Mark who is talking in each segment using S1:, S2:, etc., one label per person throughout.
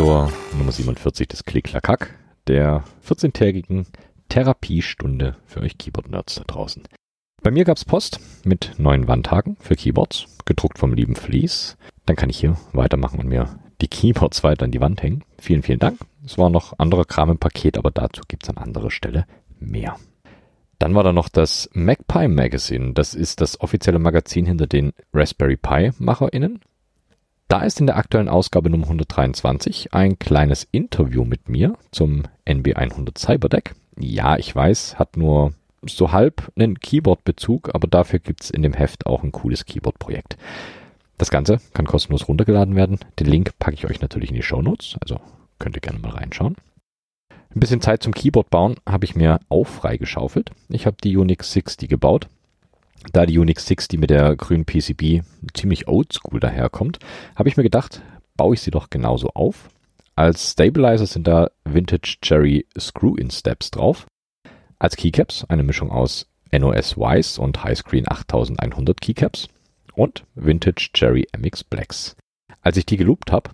S1: Zur Nummer 47 des Klicklakack, der 14-tägigen Therapiestunde für euch Keyboard-Nerds da draußen. Bei mir gab's Post mit neuen Wandhaken für Keyboards, gedruckt vom lieben Fleece. Dann kann ich hier weitermachen und mir die Keyboards weiter an die Wand hängen. Vielen, vielen Dank. Es war noch anderer Kram im Paket, aber dazu gibt's an anderer Stelle mehr. Dann war da noch das MacPie Magazine. Das ist das offizielle Magazin hinter den Raspberry Pi MacherInnen. Da ist in der aktuellen Ausgabe Nummer 123 ein kleines Interview mit mir zum NB100 Cyberdeck. Ja, ich weiß, hat nur so halb einen Keyboard-Bezug, aber dafür gibt's in dem Heft auch ein cooles Keyboard-Projekt. Das Ganze kann kostenlos runtergeladen werden. Den Link packe ich euch natürlich in die Show Notes, also könnt ihr gerne mal reinschauen. Ein bisschen Zeit zum Keyboard bauen habe ich mir auch freigeschaufelt. Ich habe die Unix 60 gebaut. Da die Unix 60 mit der grünen PCB ziemlich oldschool daherkommt, habe ich mir gedacht, baue ich sie doch genauso auf. Als Stabilizer sind da Vintage Cherry Screw-In Steps drauf. Als Keycaps eine Mischung aus NOS Wise und Highscreen 8100 Keycaps und Vintage Cherry MX Blacks. Als ich die geloopt habe,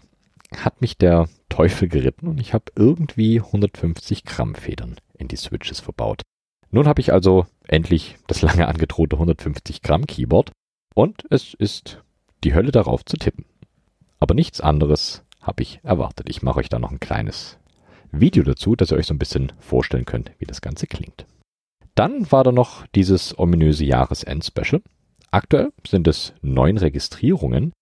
S1: hat mich der Teufel geritten und ich habe irgendwie 150 Gramm Federn in die Switches verbaut. Nun habe ich also endlich das lange angedrohte 150 Gramm Keyboard und es ist die Hölle darauf zu tippen. Aber nichts anderes habe ich erwartet. Ich mache euch da noch ein kleines Video dazu, dass ihr euch so ein bisschen vorstellen könnt, wie das Ganze klingt. Dann war da noch dieses ominöse Jahresend-Special. Aktuell sind es neun Registrierungen.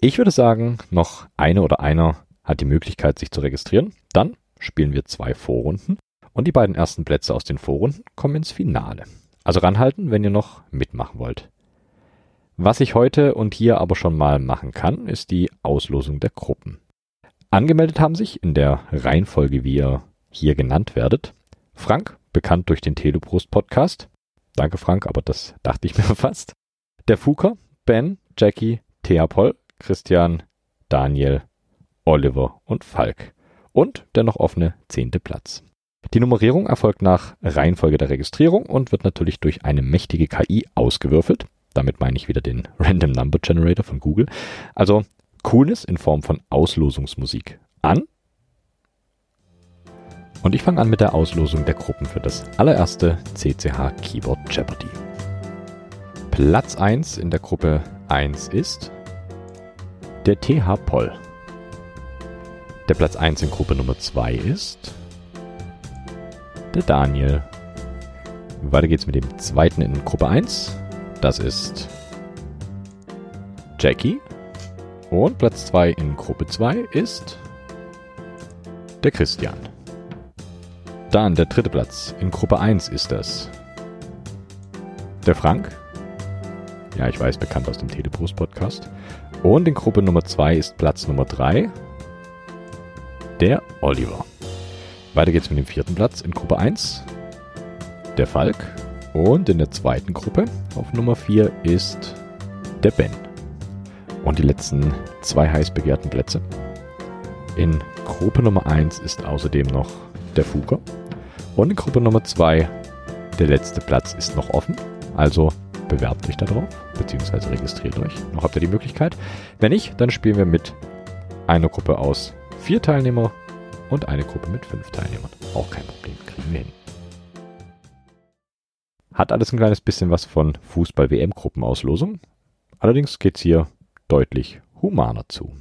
S1: Ich würde sagen, noch eine oder einer hat die Möglichkeit, sich zu registrieren. Dann spielen wir zwei Vorrunden und die beiden ersten Plätze aus den Vorrunden kommen ins Finale. Also ranhalten, wenn ihr noch mitmachen wollt. Was ich heute und hier aber schon mal machen kann, ist die Auslosung der Gruppen. Angemeldet haben sich in der Reihenfolge, wie ihr hier genannt werdet, Frank, bekannt durch den Teleprost Podcast. Danke Frank, aber das dachte ich mir fast. Der Fuker, Ben, Jackie, Thea Poll, Christian, Daniel, Oliver und Falk. Und der noch offene zehnte Platz. Die Nummerierung erfolgt nach Reihenfolge der Registrierung und wird natürlich durch eine mächtige KI ausgewürfelt. Damit meine ich wieder den Random Number Generator von Google. Also Coolness in Form von Auslosungsmusik an. Und ich fange an mit der Auslosung der Gruppen für das allererste CCH Keyboard Jeopardy. Platz 1 in der Gruppe 1 ist der TH Poll. Der Platz 1 in Gruppe Nummer 2 ist der Daniel. Weiter geht's mit dem zweiten in Gruppe 1. Das ist Jackie. Und Platz 2 in Gruppe 2 ist der Christian. Dann der dritte Platz in Gruppe 1 ist das der Frank. Ja, ich weiß, bekannt aus dem Telebrust Podcast. Und in Gruppe Nummer 2 ist Platz Nummer 3 der Oliver. Weiter geht's mit dem vierten Platz in Gruppe 1. Der Falk. Und in der zweiten Gruppe auf Nummer 4 ist der Ben. Und die letzten zwei heiß begehrten Plätze. In Gruppe Nummer 1 ist außerdem noch der Fuger. Und in Gruppe Nummer 2 der letzte Platz ist noch offen. Also bewerbt euch da drauf, beziehungsweise registriert euch. Noch habt ihr die Möglichkeit. Wenn nicht, dann spielen wir mit einer Gruppe aus vier Teilnehmer und eine Gruppe mit fünf Teilnehmern. Auch kein Problem, kriegen wir hin. Hat alles ein kleines bisschen was von Fußball-WM-Gruppenauslosung. Allerdings geht es hier deutlich humaner zu.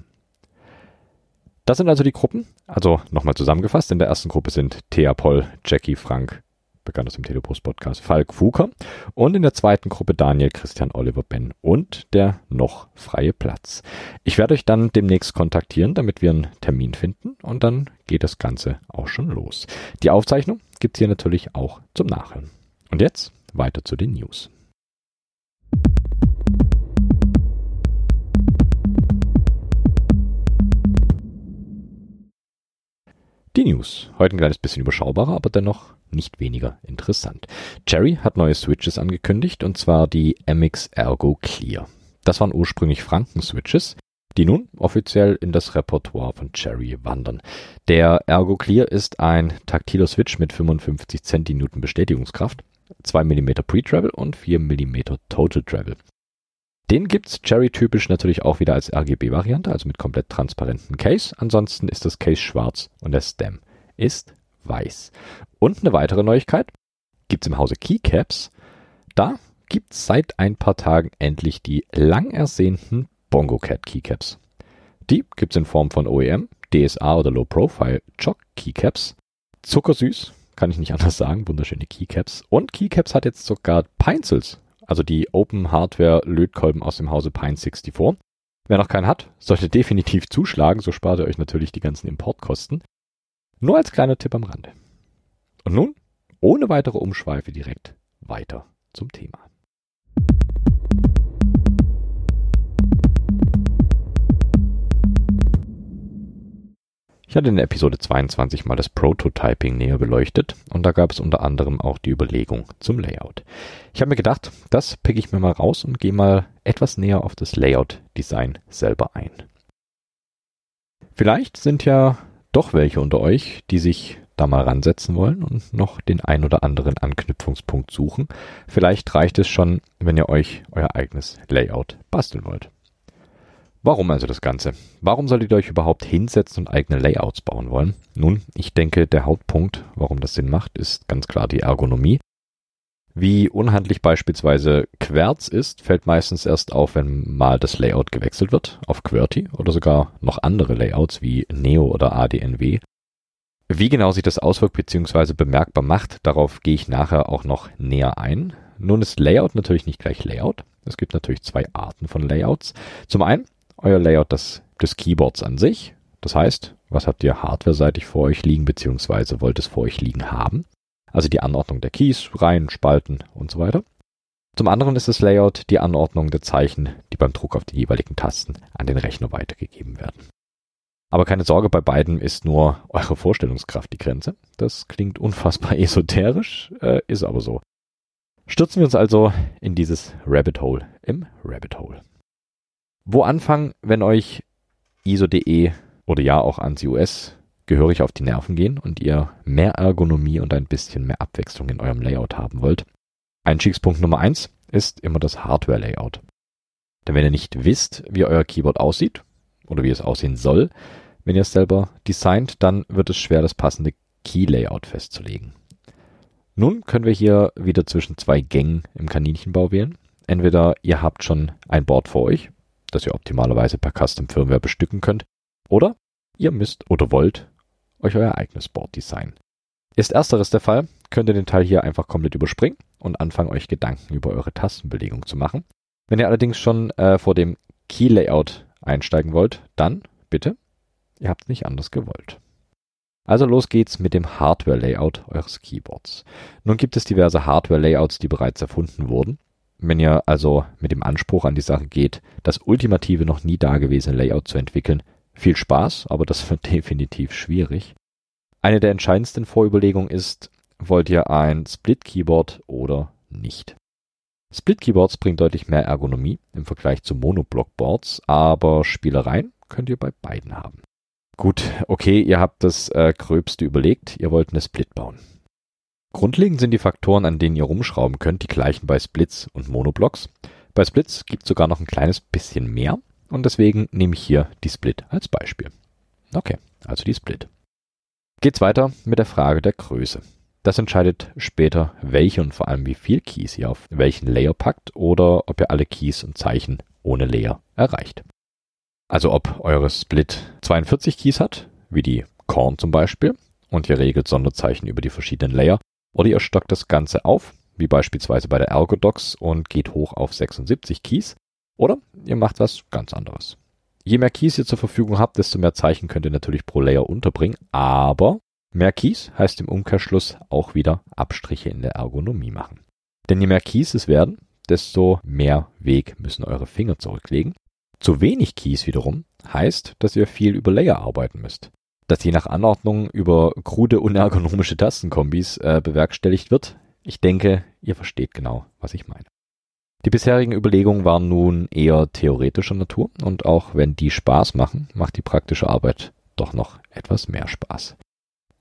S1: Das sind also die Gruppen. Also nochmal zusammengefasst. In der ersten Gruppe sind Thea Poll, Jackie, Frank, bekannt aus dem Telepost Podcast, Falk Fuker. Und in der zweiten Gruppe Daniel, Christian, Oliver, Ben und der noch freie Platz. Ich werde euch dann demnächst kontaktieren, damit wir einen Termin finden und dann geht das Ganze auch schon los. Die Aufzeichnung gibt's hier natürlich auch zum Nachhören. Und jetzt weiter zu den News. Die News. Heute ein kleines bisschen überschaubarer, aber dennoch nicht weniger interessant. Cherry hat neue Switches angekündigt und zwar die MX Ergo Clear. Das waren ursprünglich Franken-Switches, die nun offiziell in das Repertoire von Cherry wandern. Der Ergo Clear ist ein taktiler Switch mit 55 Centinewton Bestätigungskraft, 2 mm Pre-Travel und 4 mm Total Travel. Den gibt's Cherry-typisch natürlich auch wieder als RGB-Variante, also mit komplett transparentem Case. Ansonsten ist das Case schwarz und der Stem ist weiß. Und eine weitere Neuigkeit gibt's im Hause Keycaps. Da gibt's seit ein paar Tagen endlich die lang ersehnten Bongo Cat Keycaps. Die gibt's in Form von OEM, DSA oder Low Profile Choc Keycaps. Zuckersüß, kann ich nicht anders sagen, wunderschöne Keycaps. Und Keycaps hat jetzt sogar Pencils, also die Open Hardware Lötkolben aus dem Hause Pine 64. Wer noch keinen hat, sollte definitiv zuschlagen, so spart ihr euch natürlich die ganzen Importkosten. Nur als kleiner Tipp am Rande. Und nun, ohne weitere Umschweife direkt weiter zum Thema. Ich hatte in der Episode 22 mal das Prototyping näher beleuchtet und da gab es unter anderem auch die Überlegung zum Layout. Ich habe mir gedacht, das picke ich mir mal raus und gehe mal etwas näher auf das Layout-Design selber ein. Vielleicht sind ja doch welche unter euch, die sich da mal ransetzen wollen und noch den ein oder anderen Anknüpfungspunkt suchen. Vielleicht reicht es schon, wenn ihr euch euer eigenes Layout basteln wollt. Warum also das Ganze? Warum solltet ihr euch überhaupt hinsetzen und eigene Layouts bauen wollen? Nun, ich denke, der Hauptpunkt, warum das Sinn macht, ist ganz klar die Ergonomie. Wie unhandlich beispielsweise Querz ist, fällt meistens erst auf, wenn mal das Layout gewechselt wird auf QWERTY oder sogar noch andere Layouts wie Neo oder ADNW. Wie genau sich das auswirkt bzw. bemerkbar macht, darauf gehe ich nachher auch noch näher ein. Nun ist Layout natürlich nicht gleich Layout. Es gibt natürlich zwei Arten von Layouts. Zum einen euer Layout des, des Keyboards an sich. Das heißt, was habt ihr hardware-seitig vor euch liegen, beziehungsweise wollt es vor euch liegen haben. Also die Anordnung der Keys, Reihen, Spalten und so weiter. Zum anderen ist das Layout die Anordnung der Zeichen, die beim Druck auf die jeweiligen Tasten an den Rechner weitergegeben werden. Aber keine Sorge, bei beiden ist nur eure Vorstellungskraft die Grenze. Das klingt unfassbar esoterisch, äh, ist aber so. Stürzen wir uns also in dieses Rabbit Hole im Rabbit Hole. Wo anfangen, wenn euch ISO.de oder ja auch ANSI-US gehörig auf die Nerven gehen und ihr mehr Ergonomie und ein bisschen mehr Abwechslung in eurem Layout haben wollt? Einstiegspunkt Nummer eins ist immer das Hardware-Layout. Denn wenn ihr nicht wisst, wie euer Keyboard aussieht oder wie es aussehen soll, wenn ihr es selber designt, dann wird es schwer, das passende Key-Layout festzulegen. Nun können wir hier wieder zwischen zwei Gängen im Kaninchenbau wählen. Entweder ihr habt schon ein Board vor euch das ihr optimalerweise per Custom Firmware bestücken könnt. Oder ihr müsst oder wollt euch euer eigenes Board designen. Ist ersteres der Fall, könnt ihr den Teil hier einfach komplett überspringen und anfangen euch Gedanken über eure Tastenbelegung zu machen. Wenn ihr allerdings schon äh, vor dem Key Layout einsteigen wollt, dann bitte, ihr habt es nicht anders gewollt. Also los geht's mit dem Hardware-Layout eures Keyboards. Nun gibt es diverse Hardware-Layouts, die bereits erfunden wurden. Wenn ihr also mit dem Anspruch an die Sache geht, das ultimative noch nie dagewesene Layout zu entwickeln, viel Spaß, aber das wird definitiv schwierig. Eine der entscheidendsten Vorüberlegungen ist, wollt ihr ein Split-Keyboard oder nicht? Split-Keyboards bringen deutlich mehr Ergonomie im Vergleich zu Monoblock-Boards, aber Spielereien könnt ihr bei beiden haben. Gut, okay, ihr habt das äh, Gröbste überlegt, ihr wollt eine Split bauen. Grundlegend sind die Faktoren, an denen ihr rumschrauben könnt, die gleichen bei Splits und Monoblocks. Bei Splits gibt es sogar noch ein kleines bisschen mehr und deswegen nehme ich hier die Split als Beispiel. Okay, also die Split. Geht's weiter mit der Frage der Größe. Das entscheidet später, welche und vor allem wie viel Keys ihr auf welchen Layer packt oder ob ihr alle Keys und Zeichen ohne Layer erreicht. Also ob eure Split 42 Keys hat, wie die Korn zum Beispiel, und ihr regelt Sonderzeichen über die verschiedenen Layer, oder ihr stockt das Ganze auf, wie beispielsweise bei der Ergodox und geht hoch auf 76 Keys. Oder ihr macht was ganz anderes. Je mehr Keys ihr zur Verfügung habt, desto mehr Zeichen könnt ihr natürlich pro Layer unterbringen. Aber mehr Keys heißt im Umkehrschluss auch wieder Abstriche in der Ergonomie machen. Denn je mehr Keys es werden, desto mehr Weg müssen eure Finger zurücklegen. Zu wenig Keys wiederum heißt, dass ihr viel über Layer arbeiten müsst das je nach Anordnung über krude, unergonomische Tastenkombis äh, bewerkstelligt wird. Ich denke, ihr versteht genau, was ich meine. Die bisherigen Überlegungen waren nun eher theoretischer Natur und auch wenn die Spaß machen, macht die praktische Arbeit doch noch etwas mehr Spaß.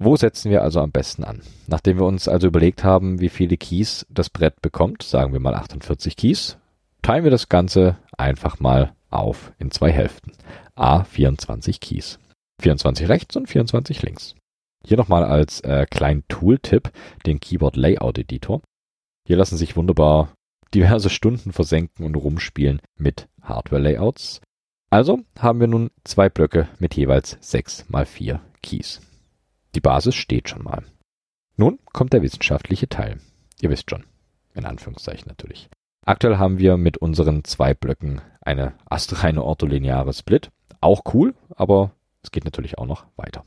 S1: Wo setzen wir also am besten an? Nachdem wir uns also überlegt haben, wie viele Keys das Brett bekommt, sagen wir mal 48 Keys, teilen wir das Ganze einfach mal auf in zwei Hälften. A 24 Keys. 24 rechts und 24 links. Hier nochmal als äh, kleinen Tooltip den Keyboard Layout Editor. Hier lassen sich wunderbar diverse Stunden versenken und rumspielen mit Hardware Layouts. Also haben wir nun zwei Blöcke mit jeweils 6 mal 4 Keys. Die Basis steht schon mal. Nun kommt der wissenschaftliche Teil. Ihr wisst schon. In Anführungszeichen natürlich. Aktuell haben wir mit unseren zwei Blöcken eine astreine ortholineare Split. Auch cool, aber es geht natürlich auch noch weiter.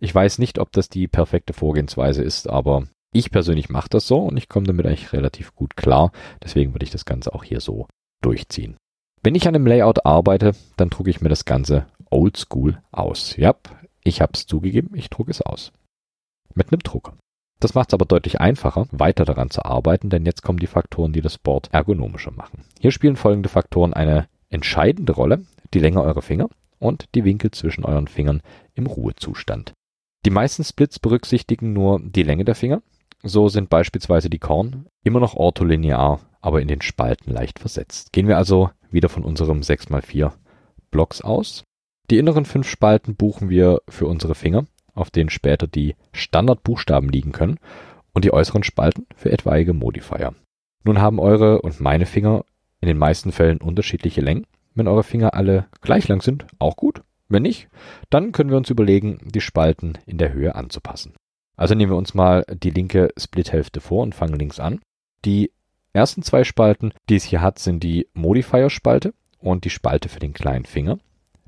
S1: Ich weiß nicht, ob das die perfekte Vorgehensweise ist, aber ich persönlich mache das so und ich komme damit eigentlich relativ gut klar. Deswegen würde ich das Ganze auch hier so durchziehen. Wenn ich an einem Layout arbeite, dann drucke ich mir das Ganze oldschool aus. Ja, ich habe es zugegeben, ich drucke es aus. Mit einem Drucker. Das macht es aber deutlich einfacher, weiter daran zu arbeiten, denn jetzt kommen die Faktoren, die das Board ergonomischer machen. Hier spielen folgende Faktoren eine entscheidende Rolle, die Länge eurer Finger und die Winkel zwischen euren Fingern im Ruhezustand. Die meisten Splits berücksichtigen nur die Länge der Finger. So sind beispielsweise die Korn immer noch ortholinear, aber in den Spalten leicht versetzt. Gehen wir also wieder von unserem 6x4 Blocks aus. Die inneren fünf Spalten buchen wir für unsere Finger, auf denen später die Standardbuchstaben liegen können, und die äußeren Spalten für etwaige Modifier. Nun haben eure und meine Finger in den meisten Fällen unterschiedliche Längen. Wenn eure Finger alle gleich lang sind, auch gut. Wenn nicht, dann können wir uns überlegen, die Spalten in der Höhe anzupassen. Also nehmen wir uns mal die linke Splithälfte vor und fangen links an. Die ersten zwei Spalten, die es hier hat, sind die Modifier-Spalte und die Spalte für den kleinen Finger.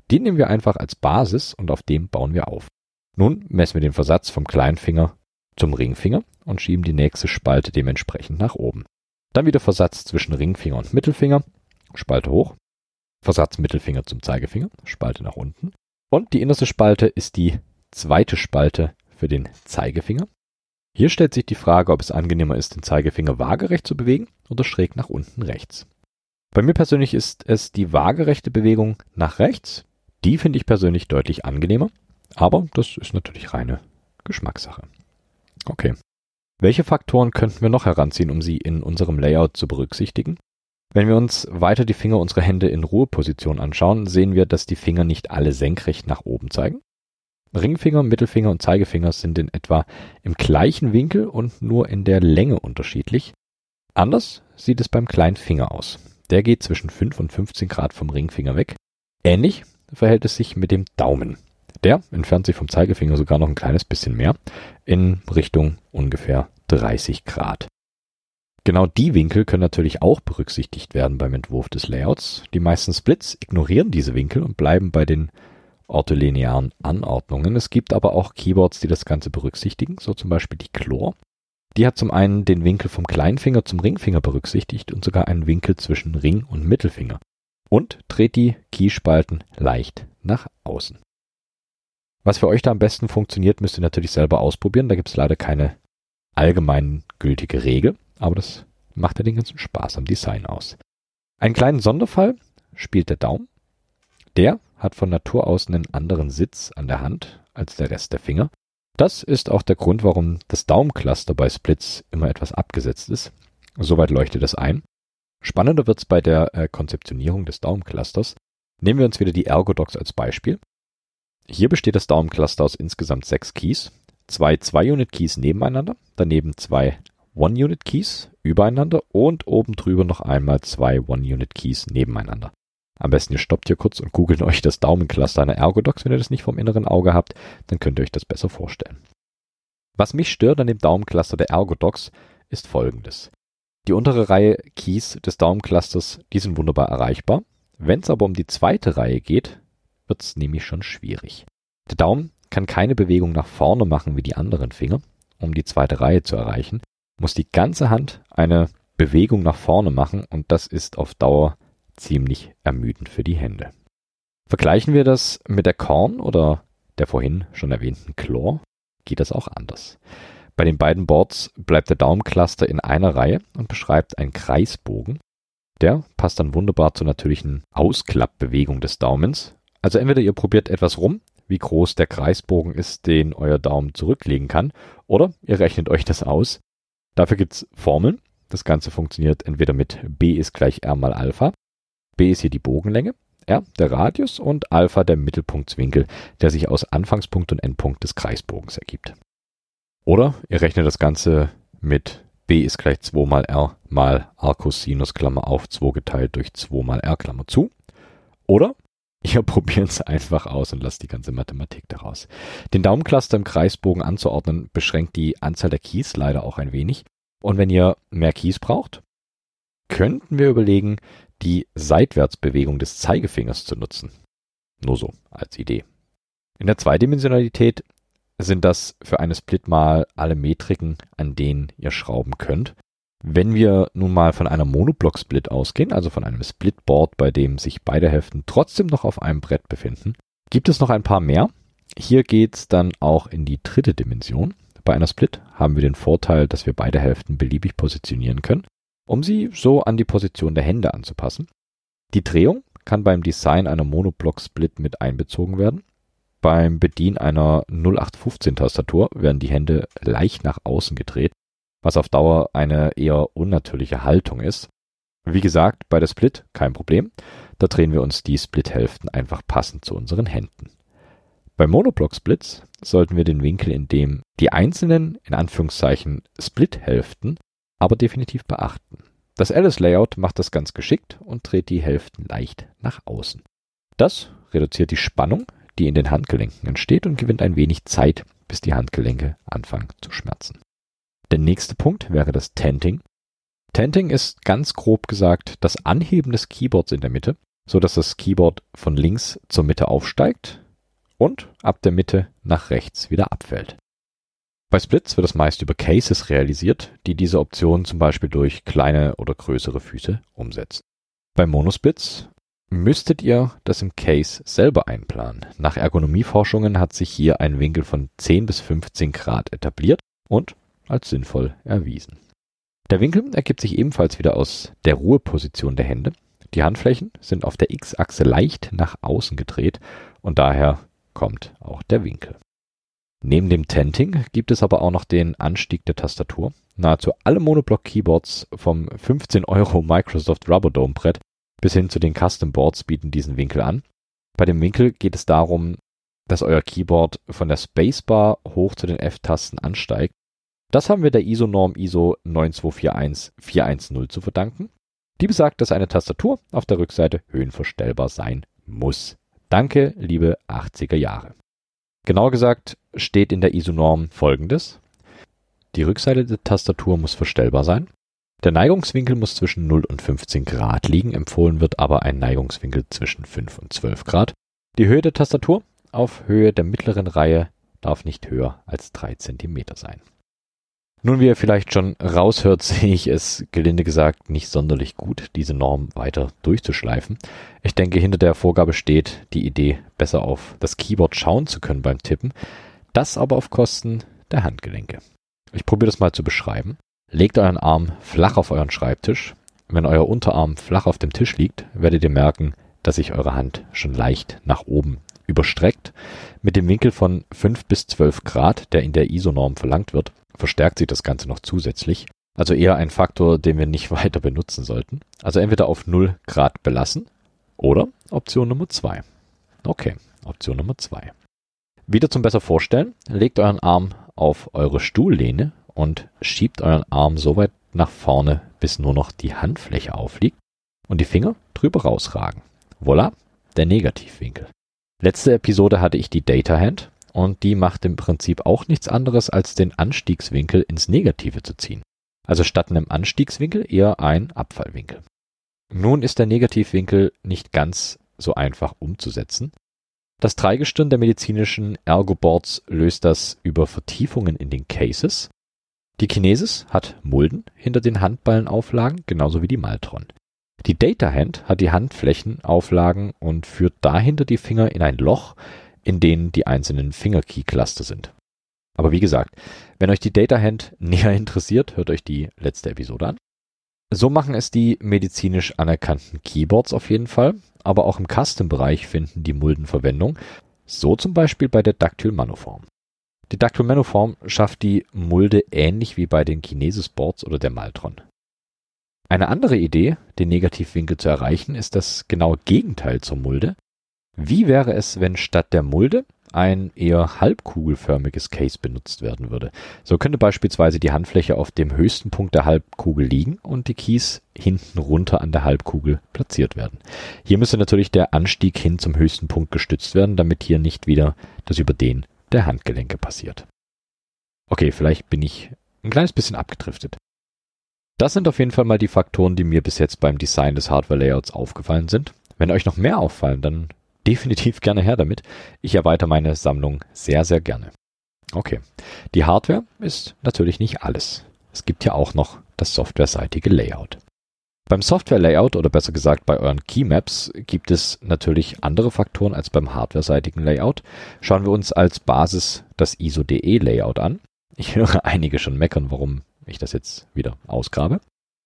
S1: Die nehmen wir einfach als Basis und auf dem bauen wir auf. Nun messen wir den Versatz vom kleinen Finger zum Ringfinger und schieben die nächste Spalte dementsprechend nach oben. Dann wieder Versatz zwischen Ringfinger und Mittelfinger, Spalte hoch. Versatz Mittelfinger zum Zeigefinger, Spalte nach unten. Und die innerste Spalte ist die zweite Spalte für den Zeigefinger. Hier stellt sich die Frage, ob es angenehmer ist, den Zeigefinger waagerecht zu bewegen oder schräg nach unten rechts. Bei mir persönlich ist es die waagerechte Bewegung nach rechts. Die finde ich persönlich deutlich angenehmer, aber das ist natürlich reine Geschmackssache. Okay. Welche Faktoren könnten wir noch heranziehen, um sie in unserem Layout zu berücksichtigen? Wenn wir uns weiter die Finger unserer Hände in Ruheposition anschauen, sehen wir, dass die Finger nicht alle senkrecht nach oben zeigen, Ringfinger, Mittelfinger und Zeigefinger sind in etwa im gleichen Winkel und nur in der Länge unterschiedlich. Anders sieht es beim kleinen Finger aus. Der geht zwischen 5 und 15 Grad vom Ringfinger weg. Ähnlich verhält es sich mit dem Daumen. Der entfernt sich vom Zeigefinger sogar noch ein kleines bisschen mehr in Richtung ungefähr 30 Grad. Genau die Winkel können natürlich auch berücksichtigt werden beim Entwurf des Layouts. Die meisten Splits ignorieren diese Winkel und bleiben bei den ortholinearen Anordnungen. Es gibt aber auch Keyboards, die das Ganze berücksichtigen, so zum Beispiel die Chlor. Die hat zum einen den Winkel vom Kleinfinger zum Ringfinger berücksichtigt und sogar einen Winkel zwischen Ring und Mittelfinger und dreht die Keyspalten leicht nach außen. Was für euch da am besten funktioniert, müsst ihr natürlich selber ausprobieren. Da gibt es leider keine allgemein gültige Regel, aber das macht ja den ganzen Spaß am Design aus. Einen kleinen Sonderfall spielt der Daumen. Der hat von Natur aus einen anderen Sitz an der Hand als der Rest der Finger. Das ist auch der Grund, warum das Daumencluster bei Splits immer etwas abgesetzt ist. Soweit leuchtet es ein. Spannender wird's bei der äh, Konzeptionierung des Daumenclusters. Nehmen wir uns wieder die Ergodox als Beispiel. Hier besteht das Daumencluster aus insgesamt sechs Keys, zwei 2-Unit-Keys nebeneinander, daneben zwei One-Unit-Keys übereinander und oben drüber noch einmal zwei One-Unit-Keys nebeneinander. Am besten ihr stoppt hier kurz und googelt euch das Daumencluster einer Ergodox, wenn ihr das nicht vom inneren Auge habt, dann könnt ihr euch das besser vorstellen. Was mich stört an dem Daumencluster der Ergodox ist folgendes. Die untere Reihe Keys des Daumenclusters, die sind wunderbar erreichbar. Wenn es aber um die zweite Reihe geht, wird es nämlich schon schwierig. Der Daumen kann keine Bewegung nach vorne machen wie die anderen Finger. Um die zweite Reihe zu erreichen, muss die ganze Hand eine Bewegung nach vorne machen und das ist auf Dauer ziemlich ermüdend für die Hände. Vergleichen wir das mit der Korn oder der vorhin schon erwähnten Chlor, geht das auch anders. Bei den beiden Boards bleibt der Daumencluster in einer Reihe und beschreibt einen Kreisbogen. Der passt dann wunderbar zur natürlichen Ausklappbewegung des Daumens. Also entweder ihr probiert etwas rum, wie groß der Kreisbogen ist, den euer Daumen zurücklegen kann, oder ihr rechnet euch das aus. Dafür gibt's Formeln. Das Ganze funktioniert entweder mit B ist gleich R mal Alpha B ist hier die Bogenlänge, R der Radius und Alpha der Mittelpunktswinkel, der sich aus Anfangspunkt und Endpunkt des Kreisbogens ergibt. Oder ihr rechnet das Ganze mit B ist gleich 2 mal R mal Arcosinus Klammer auf 2 geteilt durch 2 mal R Klammer zu. Oder ihr probiert es einfach aus und lasst die ganze Mathematik daraus. Den Daumencluster im Kreisbogen anzuordnen beschränkt die Anzahl der Keys leider auch ein wenig. Und wenn ihr mehr Keys braucht, könnten wir überlegen, die Seitwärtsbewegung des Zeigefingers zu nutzen. Nur so als Idee. In der Zweidimensionalität sind das für eine Split mal alle Metriken, an denen ihr schrauben könnt. Wenn wir nun mal von einer Monoblock-Split ausgehen, also von einem Splitboard, bei dem sich beide Hälften trotzdem noch auf einem Brett befinden, gibt es noch ein paar mehr. Hier geht's dann auch in die dritte Dimension. Bei einer Split haben wir den Vorteil, dass wir beide Hälften beliebig positionieren können, um sie so an die Position der Hände anzupassen. Die Drehung kann beim Design einer Monoblock-Split mit einbezogen werden. Beim Bedienen einer 0815-Tastatur werden die Hände leicht nach außen gedreht, was auf Dauer eine eher unnatürliche Haltung ist. Wie gesagt, bei der Split kein Problem. Da drehen wir uns die Split-Hälften einfach passend zu unseren Händen. Bei Monoblock-Splits sollten wir den Winkel, in dem die einzelnen, in Anführungszeichen, Split-Hälften, aber definitiv beachten. Das Alice-Layout macht das ganz geschickt und dreht die Hälften leicht nach außen. Das reduziert die Spannung, die in den Handgelenken entsteht und gewinnt ein wenig Zeit, bis die Handgelenke anfangen zu schmerzen. Der nächste Punkt wäre das Tenting. Tenting ist ganz grob gesagt das Anheben des Keyboards in der Mitte, so dass das Keyboard von links zur Mitte aufsteigt und ab der Mitte nach rechts wieder abfällt. Bei Splits wird das meist über Cases realisiert, die diese Option zum Beispiel durch kleine oder größere Füße umsetzen. Bei Monosplits müsstet ihr das im Case selber einplanen. Nach Ergonomieforschungen hat sich hier ein Winkel von 10 bis 15 Grad etabliert und als sinnvoll erwiesen. Der Winkel ergibt sich ebenfalls wieder aus der Ruheposition der Hände. Die Handflächen sind auf der X-Achse leicht nach außen gedreht und daher kommt auch der Winkel. Neben dem Tenting gibt es aber auch noch den Anstieg der Tastatur. Nahezu alle Monoblock-Keyboards vom 15 Euro Microsoft Rubber Dome Brett bis hin zu den Custom Boards bieten diesen Winkel an. Bei dem Winkel geht es darum, dass euer Keyboard von der Spacebar hoch zu den F-Tasten ansteigt. Das haben wir der ISO-Norm ISO 9241410 zu verdanken. Die besagt, dass eine Tastatur auf der Rückseite höhenverstellbar sein muss. Danke, liebe 80er Jahre. Genauer gesagt steht in der ISO-Norm folgendes. Die Rückseite der Tastatur muss verstellbar sein. Der Neigungswinkel muss zwischen 0 und 15 Grad liegen, empfohlen wird aber ein Neigungswinkel zwischen 5 und 12 Grad. Die Höhe der Tastatur auf Höhe der mittleren Reihe darf nicht höher als 3 cm sein. Nun, wie ihr vielleicht schon raushört, sehe ich es, gelinde gesagt, nicht sonderlich gut, diese Norm weiter durchzuschleifen. Ich denke, hinter der Vorgabe steht die Idee, besser auf das Keyboard schauen zu können beim Tippen, das aber auf Kosten der Handgelenke. Ich probiere das mal zu beschreiben. Legt euren Arm flach auf euren Schreibtisch. Wenn euer Unterarm flach auf dem Tisch liegt, werdet ihr merken, dass sich eure Hand schon leicht nach oben überstreckt. Mit dem Winkel von 5 bis 12 Grad, der in der ISO-Norm verlangt wird, verstärkt sich das Ganze noch zusätzlich. Also eher ein Faktor, den wir nicht weiter benutzen sollten. Also entweder auf 0 Grad belassen oder Option Nummer 2. Okay, Option Nummer 2. Wieder zum besser vorstellen, legt euren Arm auf eure Stuhllehne und schiebt euren Arm so weit nach vorne, bis nur noch die Handfläche aufliegt und die Finger drüber rausragen. Voila, der Negativwinkel. Letzte Episode hatte ich die Data Hand und die macht im Prinzip auch nichts anderes, als den Anstiegswinkel ins Negative zu ziehen. Also statt einem Anstiegswinkel eher ein Abfallwinkel. Nun ist der Negativwinkel nicht ganz so einfach umzusetzen. Das Dreigestirn der medizinischen Ergoboards löst das über Vertiefungen in den Cases die Kinesis hat Mulden hinter den Handballenauflagen, genauso wie die Maltron. Die Datahand hat die Handflächenauflagen und führt dahinter die Finger in ein Loch, in denen die einzelnen Fingerkey-Cluster sind. Aber wie gesagt, wenn euch die Datahand näher interessiert, hört euch die letzte Episode an. So machen es die medizinisch anerkannten Keyboards auf jeden Fall, aber auch im Custom-Bereich finden die Mulden Verwendung, so zum Beispiel bei der Dactyl Manoform. Die Dactylmanoform schafft die Mulde ähnlich wie bei den Kinesis Boards oder der Maltron. Eine andere Idee, den Negativwinkel zu erreichen, ist das genaue Gegenteil zur Mulde. Wie wäre es, wenn statt der Mulde ein eher halbkugelförmiges Case benutzt werden würde? So könnte beispielsweise die Handfläche auf dem höchsten Punkt der Halbkugel liegen und die Keys hinten runter an der Halbkugel platziert werden. Hier müsste natürlich der Anstieg hin zum höchsten Punkt gestützt werden, damit hier nicht wieder das Überdehnen der Handgelenke passiert. Okay, vielleicht bin ich ein kleines bisschen abgedriftet. Das sind auf jeden Fall mal die Faktoren, die mir bis jetzt beim Design des Hardware-Layouts aufgefallen sind. Wenn euch noch mehr auffallen, dann definitiv gerne her damit. Ich erweitere meine Sammlung sehr, sehr gerne. Okay, die Hardware ist natürlich nicht alles. Es gibt ja auch noch das softwareseitige Layout. Beim Software-Layout oder besser gesagt bei euren Keymaps gibt es natürlich andere Faktoren als beim hardwareseitigen Layout. Schauen wir uns als Basis das ISO.de-Layout an. Ich höre einige schon meckern, warum ich das jetzt wieder ausgrabe.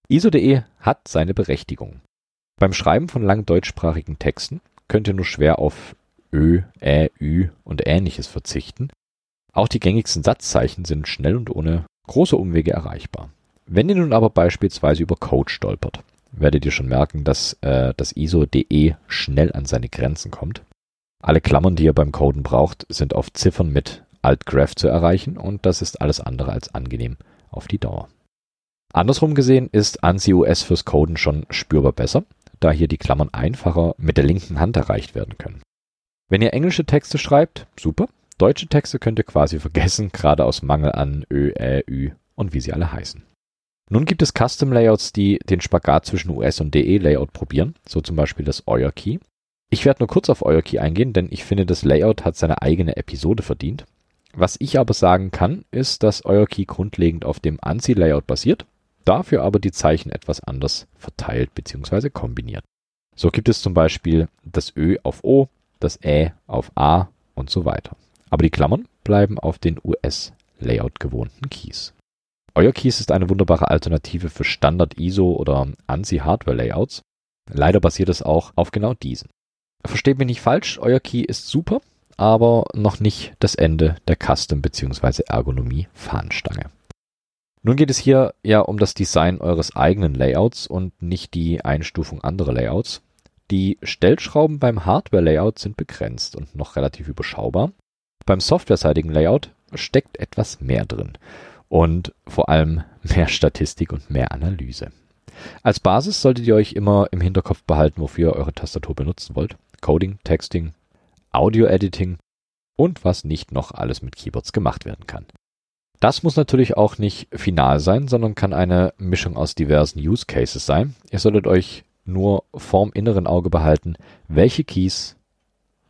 S1: ISO.de hat seine Berechtigung. Beim Schreiben von lang deutschsprachigen Texten könnt ihr nur schwer auf Ö, Ä, Ü und ähnliches verzichten. Auch die gängigsten Satzzeichen sind schnell und ohne große Umwege erreichbar. Wenn ihr nun aber beispielsweise über Code stolpert, werdet ihr schon merken, dass äh, das ISO.de schnell an seine Grenzen kommt. Alle Klammern, die ihr beim Coden braucht, sind auf Ziffern mit Alt-Graph zu erreichen und das ist alles andere als angenehm auf die Dauer. Andersrum gesehen ist ANSI OS fürs Coden schon spürbar besser, da hier die Klammern einfacher mit der linken Hand erreicht werden können. Wenn ihr englische Texte schreibt, super. Deutsche Texte könnt ihr quasi vergessen, gerade aus Mangel an Ö, Ä, Ü und wie sie alle heißen. Nun gibt es Custom Layouts, die den Spagat zwischen US und DE Layout probieren, so zum Beispiel das Euer Key. Ich werde nur kurz auf Euer Key eingehen, denn ich finde, das Layout hat seine eigene Episode verdient. Was ich aber sagen kann, ist, dass euer Key grundlegend auf dem ANSI-Layout basiert, dafür aber die Zeichen etwas anders verteilt bzw. kombiniert. So gibt es zum Beispiel das Ö auf O, das Ä auf A und so weiter. Aber die Klammern bleiben auf den US-Layout gewohnten Keys. Euer Keys ist eine wunderbare Alternative für Standard ISO oder ANSI Hardware Layouts. Leider basiert es auch auf genau diesen. Versteht mich nicht falsch, euer Key ist super, aber noch nicht das Ende der Custom- bzw. Ergonomie-Fahnenstange. Nun geht es hier ja um das Design eures eigenen Layouts und nicht die Einstufung anderer Layouts. Die Stellschrauben beim Hardware-Layout sind begrenzt und noch relativ überschaubar. Beim softwareseitigen Layout steckt etwas mehr drin und vor allem mehr Statistik und mehr Analyse. Als Basis solltet ihr euch immer im Hinterkopf behalten, wofür ihr eure Tastatur benutzen wollt. Coding, Texting, Audio-Editing und was nicht noch alles mit Keyboards gemacht werden kann. Das muss natürlich auch nicht final sein, sondern kann eine Mischung aus diversen Use Cases sein. Ihr solltet euch nur vorm inneren Auge behalten, welche Keys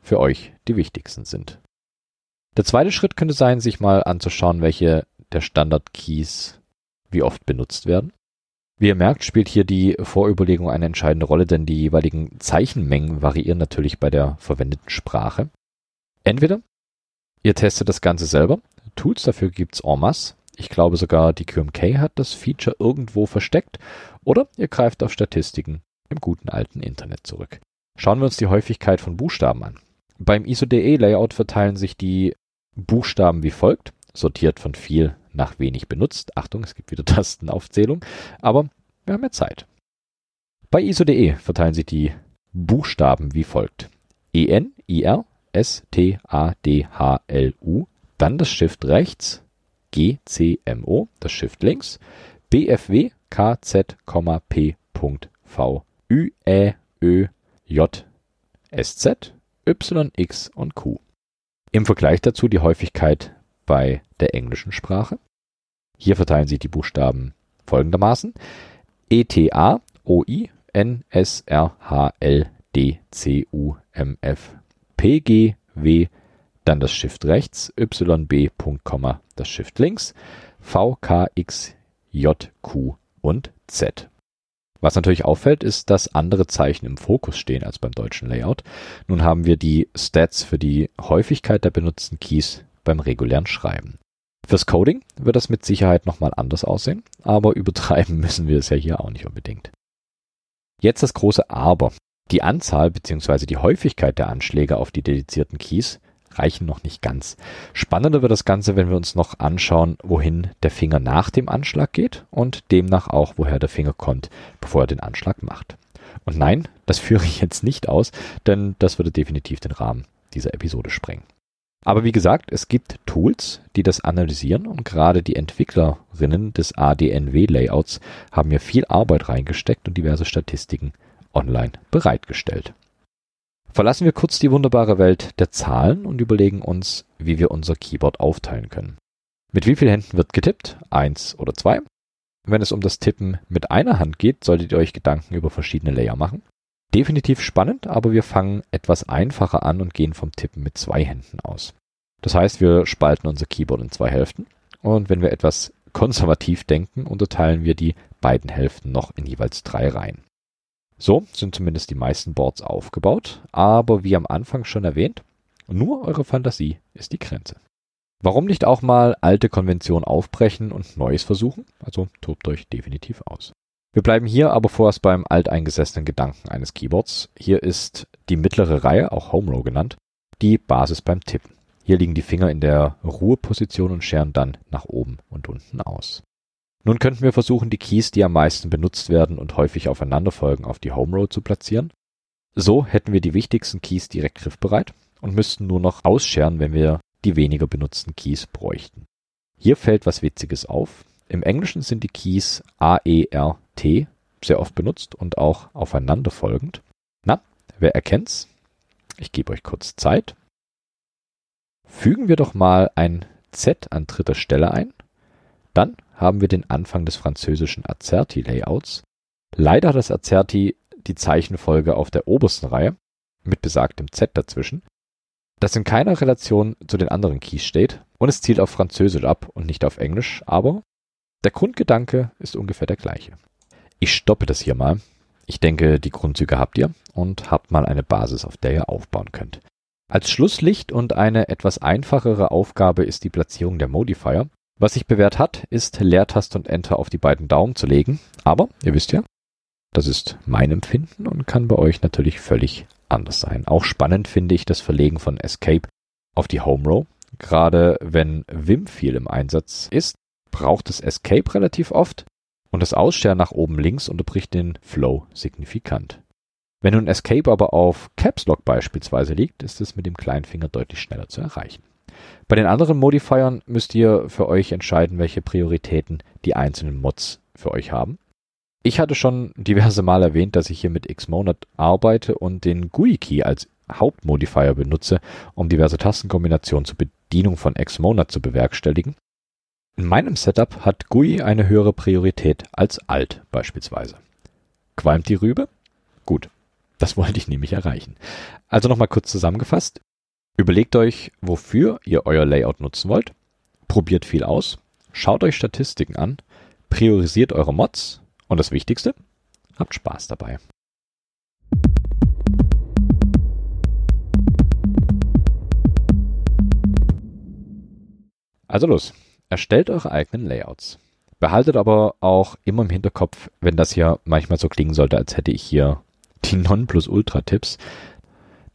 S1: für euch die wichtigsten sind. Der zweite Schritt könnte sein, sich mal anzuschauen, welche der Standard-Keys wie oft benutzt werden. Wie ihr merkt, spielt hier die Vorüberlegung eine entscheidende Rolle, denn die jeweiligen Zeichenmengen variieren natürlich bei der verwendeten Sprache. Entweder ihr testet das Ganze selber, Tools dafür gibt's en masse, ich glaube sogar die QMK hat das Feature irgendwo versteckt, oder ihr greift auf Statistiken im guten alten Internet zurück. Schauen wir uns die Häufigkeit von Buchstaben an. Beim ISO.de Layout verteilen sich die Buchstaben wie folgt, sortiert von viel nach wenig benutzt. Achtung, es gibt wieder Tastenaufzählung, aber wir haben ja Zeit. Bei ISO.de verteilen sich die Buchstaben wie folgt. EN, IR, S, T, A, D, H, L, U, dann das Shift rechts, G, C, M, O, das Shift links, BFW, K, Z, P, V, Ü, Ä, Ö, J, S, Z, Y, X und Q. Im Vergleich dazu die Häufigkeit bei der englischen Sprache. Hier verteilen sich die Buchstaben folgendermaßen. E T A O I N S R H L D C U M F P G W dann das Shift rechts, Y B Punkt Komma das Shift links, V K X J Q und Z. Was natürlich auffällt, ist, dass andere Zeichen im Fokus stehen als beim deutschen Layout. Nun haben wir die Stats für die Häufigkeit der benutzten Keys beim regulären Schreiben. Fürs Coding wird das mit Sicherheit nochmal anders aussehen, aber übertreiben müssen wir es ja hier auch nicht unbedingt. Jetzt das große Aber. Die Anzahl bzw. die Häufigkeit der Anschläge auf die dedizierten Keys reichen noch nicht ganz. Spannender wird das Ganze, wenn wir uns noch anschauen, wohin der Finger nach dem Anschlag geht und demnach auch, woher der Finger kommt, bevor er den Anschlag macht. Und nein, das führe ich jetzt nicht aus, denn das würde definitiv den Rahmen dieser Episode sprengen. Aber wie gesagt, es gibt Tools, die das analysieren und gerade die Entwicklerinnen des ADNW-Layouts haben mir viel Arbeit reingesteckt und diverse Statistiken online bereitgestellt. Verlassen wir kurz die wunderbare Welt der Zahlen und überlegen uns, wie wir unser Keyboard aufteilen können. Mit wie vielen Händen wird getippt? Eins oder zwei? Wenn es um das Tippen mit einer Hand geht, solltet ihr euch Gedanken über verschiedene Layer machen. Definitiv spannend, aber wir fangen etwas einfacher an und gehen vom Tippen mit zwei Händen aus. Das heißt, wir spalten unser Keyboard in zwei Hälften und wenn wir etwas konservativ denken, unterteilen wir die beiden Hälften noch in jeweils drei Reihen. So sind zumindest die meisten Boards aufgebaut, aber wie am Anfang schon erwähnt, nur eure Fantasie ist die Grenze. Warum nicht auch mal alte Konventionen aufbrechen und Neues versuchen? Also tobt euch definitiv aus. Wir bleiben hier aber vorerst beim alteingesessenen Gedanken eines Keyboards. Hier ist die mittlere Reihe, auch Home Row genannt, die Basis beim Tippen. Hier liegen die Finger in der Ruheposition und scheren dann nach oben und unten aus. Nun könnten wir versuchen, die Keys, die am meisten benutzt werden und häufig aufeinander folgen, auf die Home Row zu platzieren. So hätten wir die wichtigsten Keys direkt griffbereit und müssten nur noch ausscheren, wenn wir die weniger benutzten Keys bräuchten. Hier fällt was Witziges auf. Im Englischen sind die Keys A, E, R, T sehr oft benutzt und auch aufeinander folgend. Na, wer erkennt's? Ich gebe euch kurz Zeit. Fügen wir doch mal ein Z an dritter Stelle ein. Dann haben wir den Anfang des französischen Azerty-Layouts. Leider hat das Azerty die Zeichenfolge auf der obersten Reihe mit besagtem Z dazwischen, das in keiner Relation zu den anderen Keys steht und es zielt auf Französisch ab und nicht auf Englisch, aber der Grundgedanke ist ungefähr der gleiche. Ich stoppe das hier mal. Ich denke, die Grundzüge habt ihr und habt mal eine Basis, auf der ihr aufbauen könnt. Als Schlusslicht und eine etwas einfachere Aufgabe ist die Platzierung der Modifier, was sich bewährt hat, ist Leertaste und Enter auf die beiden Daumen zu legen. Aber ihr wisst ja, das ist mein Empfinden und kann bei euch natürlich völlig anders sein. Auch spannend finde ich das Verlegen von Escape auf die Home Row. Gerade wenn Vim viel im Einsatz ist, braucht es Escape relativ oft und das Ausscheren nach oben links unterbricht den Flow signifikant. Wenn nun Escape aber auf Caps Lock beispielsweise liegt, ist es mit dem kleinen Finger deutlich schneller zu erreichen. Bei den anderen Modifiern müsst ihr für euch entscheiden, welche Prioritäten die einzelnen Mods für euch haben. Ich hatte schon diverse Mal erwähnt, dass ich hier mit Xmonad arbeite und den GUI-Key als Hauptmodifier benutze, um diverse Tastenkombinationen zur Bedienung von Xmonad zu bewerkstelligen. In meinem Setup hat GUI eine höhere Priorität als Alt beispielsweise. Qualmt die Rübe? Gut, das wollte ich nämlich erreichen. Also nochmal kurz zusammengefasst. Überlegt euch, wofür ihr euer Layout nutzen wollt, probiert viel aus, schaut euch Statistiken an, priorisiert eure Mods. Und das Wichtigste, habt Spaß dabei. Also los, erstellt eure eigenen Layouts. Behaltet aber auch immer im Hinterkopf, wenn das hier manchmal so klingen sollte, als hätte ich hier die Nonplusultra-Tipps,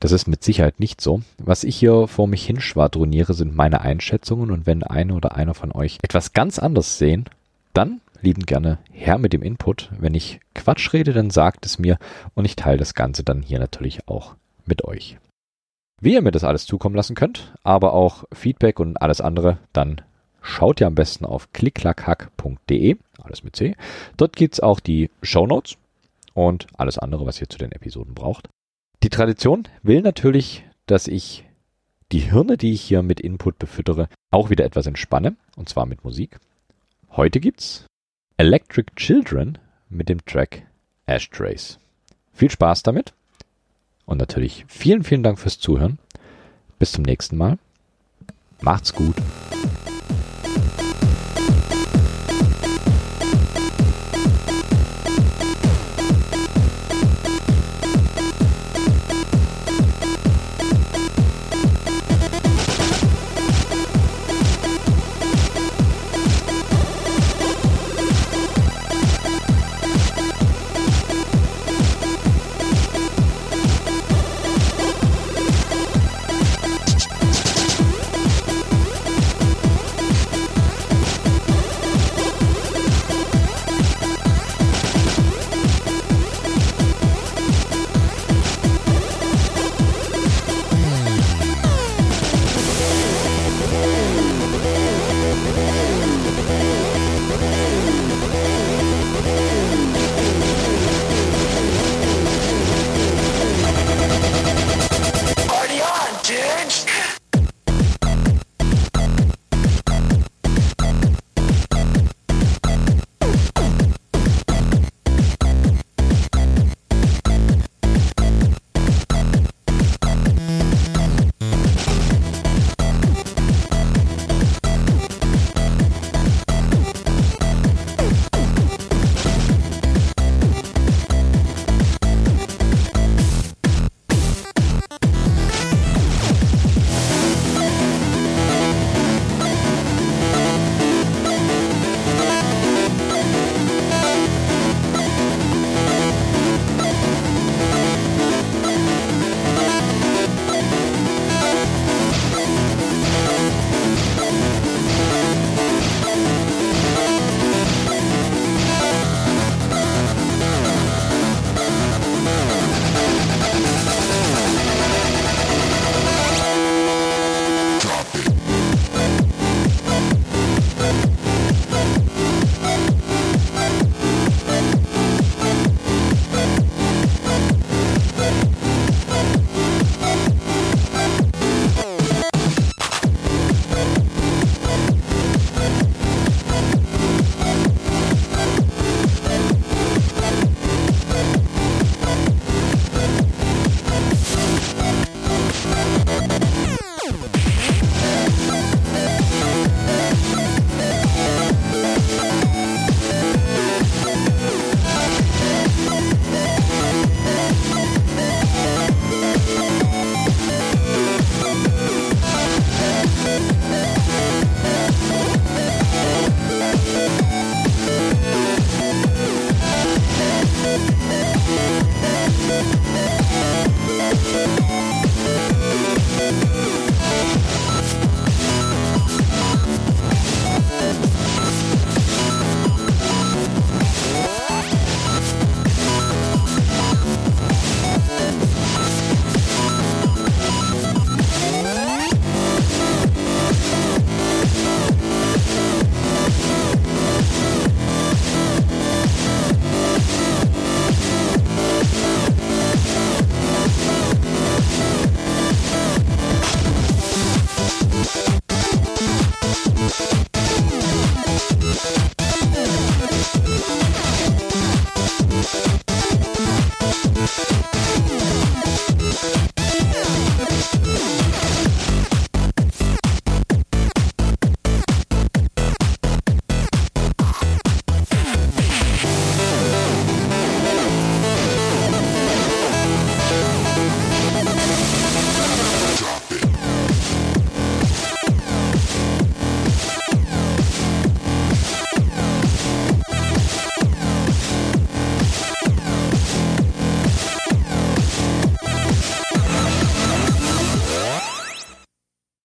S1: das ist mit Sicherheit nicht so. Was ich hier vor mich hin schwadroniere, sind meine Einschätzungen und wenn eine oder einer von euch etwas ganz anderes sehen, dann lieben gerne her mit dem Input. Wenn ich Quatsch rede, dann sagt es mir und ich teile das Ganze dann hier natürlich auch mit euch. Wie ihr mir das alles zukommen lassen könnt, aber auch Feedback und alles andere, dann schaut ihr am besten auf klicklackhack.de, alles mit C. Dort gibt's auch die Show Notes und alles andere, was ihr zu den Episoden braucht. Die Tradition will natürlich, dass ich die Hirne, die ich hier mit Input befüttere, auch wieder etwas entspanne, und zwar mit Musik. Heute gibt's Electric Children mit dem Track Ashtrays. Viel Spaß damit und natürlich vielen, vielen Dank fürs Zuhören. Bis zum nächsten Mal. Macht's gut.